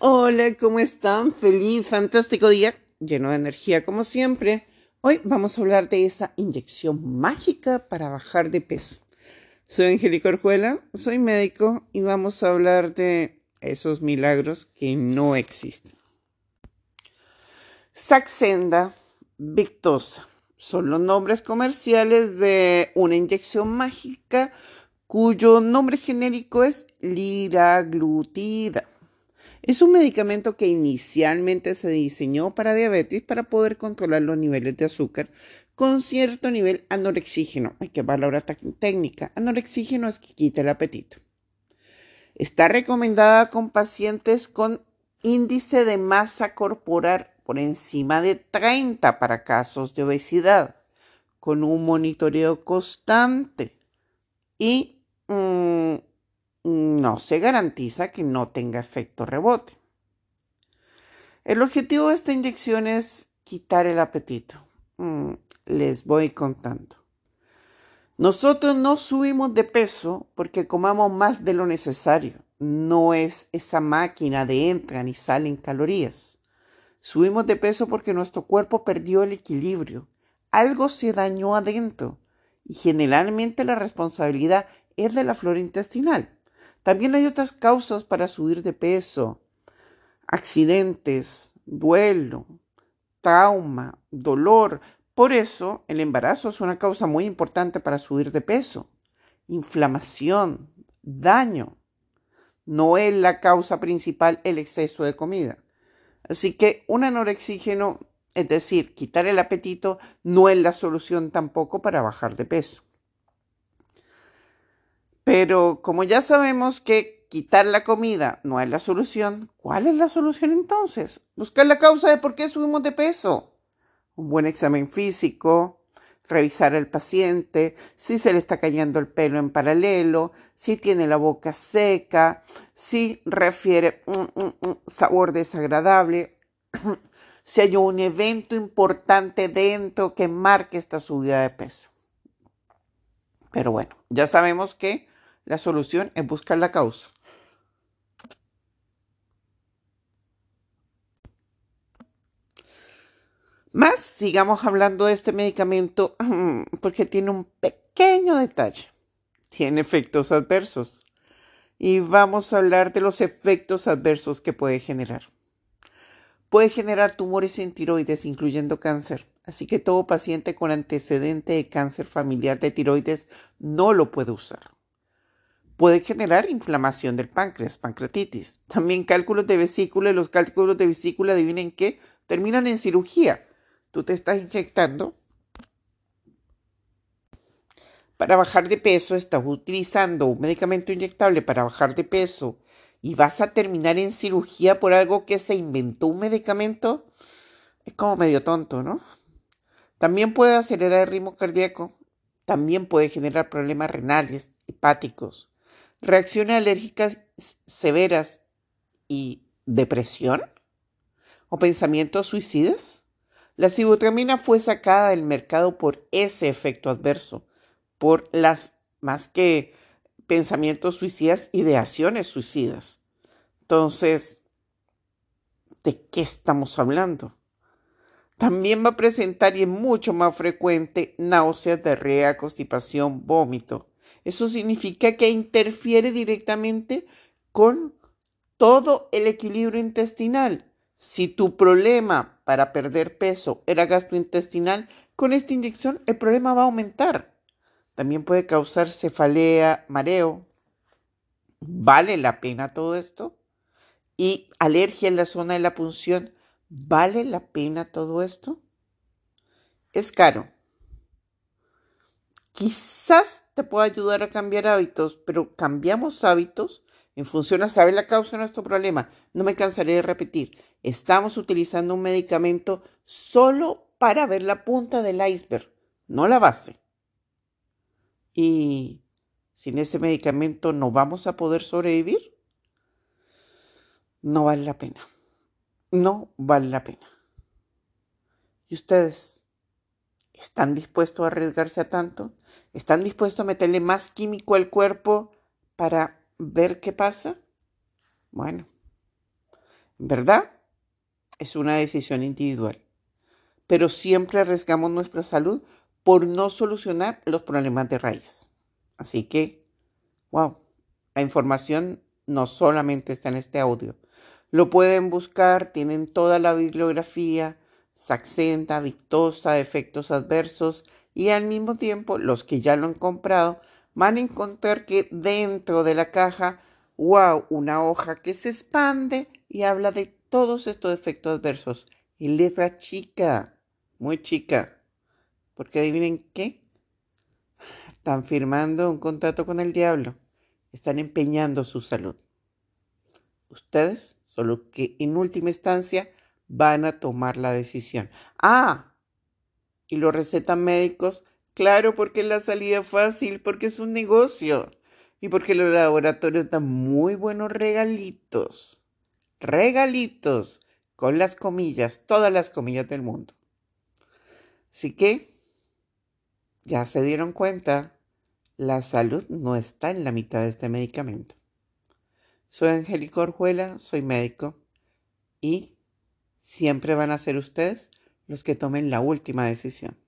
Hola, ¿cómo están? Feliz, fantástico día, lleno de energía como siempre. Hoy vamos a hablar de esa inyección mágica para bajar de peso. Soy Angélica Orjuela, soy médico y vamos a hablar de esos milagros que no existen. Saxenda Victosa son los nombres comerciales de una inyección mágica cuyo nombre genérico es liraglutida. Es un medicamento que inicialmente se diseñó para diabetes para poder controlar los niveles de azúcar con cierto nivel anorexígeno. Hay que valorar técnica. Anorexígeno es que quita el apetito. Está recomendada con pacientes con índice de masa corporal por encima de 30 para casos de obesidad, con un monitoreo constante y mm, no se garantiza que no tenga efecto rebote. El objetivo de esta inyección es quitar el apetito. Mm, les voy contando. Nosotros no subimos de peso porque comamos más de lo necesario. No es esa máquina de entran y salen calorías. Subimos de peso porque nuestro cuerpo perdió el equilibrio. Algo se dañó adentro y generalmente la responsabilidad es de la flora intestinal. También hay otras causas para subir de peso. Accidentes, duelo, trauma, dolor. Por eso el embarazo es una causa muy importante para subir de peso. Inflamación, daño. No es la causa principal el exceso de comida. Así que un anorexígeno, es decir, quitar el apetito, no es la solución tampoco para bajar de peso. Pero como ya sabemos que quitar la comida no es la solución, ¿cuál es la solución entonces? Buscar la causa de por qué subimos de peso. Un buen examen físico, revisar al paciente, si se le está cayendo el pelo en paralelo, si tiene la boca seca, si refiere un, sabor desagradable, si hay un evento importante dentro que marque esta subida de peso. Pero bueno, ya sabemos que la solución es buscar la causa. Más, sigamos hablando de este medicamento porque tiene un pequeño detalle. Tiene efectos adversos. Y vamos a hablar de los efectos adversos que puede generar. Puede generar tumores en tiroides, incluyendo cáncer. Así que todo paciente con antecedente de cáncer familiar de tiroides no lo puede usar puede generar inflamación del páncreas, pancreatitis. También cálculos de vesícula y los cálculos de vesícula, adivinen qué, terminan en cirugía. Tú te estás inyectando para bajar de peso, estás utilizando un medicamento inyectable para bajar de peso y vas a terminar en cirugía por algo que se inventó un medicamento, es como medio tonto, ¿no? También puede acelerar el ritmo cardíaco, también puede generar problemas renales, hepáticos, reacciones alérgicas severas y depresión o pensamientos suicidas. La sibutramina fue sacada del mercado por ese efecto adverso, por las más que pensamientos suicidas, ideaciones suicidas. Entonces, ¿de qué estamos hablando? También va a presentar y es mucho más frecuente náuseas, diarrea, constipación, vómito, eso significa que interfiere directamente con todo el equilibrio intestinal. Si tu problema para perder peso era gastrointestinal, con esta inyección el problema va a aumentar. También puede causar cefalea, mareo. ¿Vale la pena todo esto? Y alergia en la zona de la punción. ¿Vale la pena todo esto? Es caro. Quizás te puede ayudar a cambiar hábitos, pero cambiamos hábitos en función a saber la causa de nuestro problema. No me cansaré de repetir, estamos utilizando un medicamento solo para ver la punta del iceberg, no la base. Y sin ese medicamento no vamos a poder sobrevivir. No vale la pena. No vale la pena. ¿Y ustedes? ¿Están dispuestos a arriesgarse a tanto? ¿Están dispuestos a meterle más químico al cuerpo para ver qué pasa? Bueno, ¿Verdad? Es una decisión individual. Pero siempre arriesgamos nuestra salud por no solucionar los problemas de raíz. Así que, wow, la información no solamente está en este audio. Lo pueden buscar, tienen toda la bibliografía, Saxenta, Victosa, efectos adversos y al mismo tiempo los que ya lo han comprado van a encontrar que dentro de la caja, wow, una hoja que se expande y habla de todos estos efectos adversos en letra chica, muy chica. Porque adivinen qué, están firmando un contrato con el diablo, están empeñando su salud. Ustedes solo que en última instancia van a tomar la decisión. Ah, y los recetan médicos, claro, porque es la salida fácil, porque es un negocio y porque los laboratorios dan muy buenos regalitos. Regalitos, con las comillas, todas las comillas del mundo. Así que, ya se dieron cuenta, la salud no está en la mitad de este medicamento. Soy Angélica Orjuela, soy médico y siempre van a ser ustedes los que tomen la última decisión.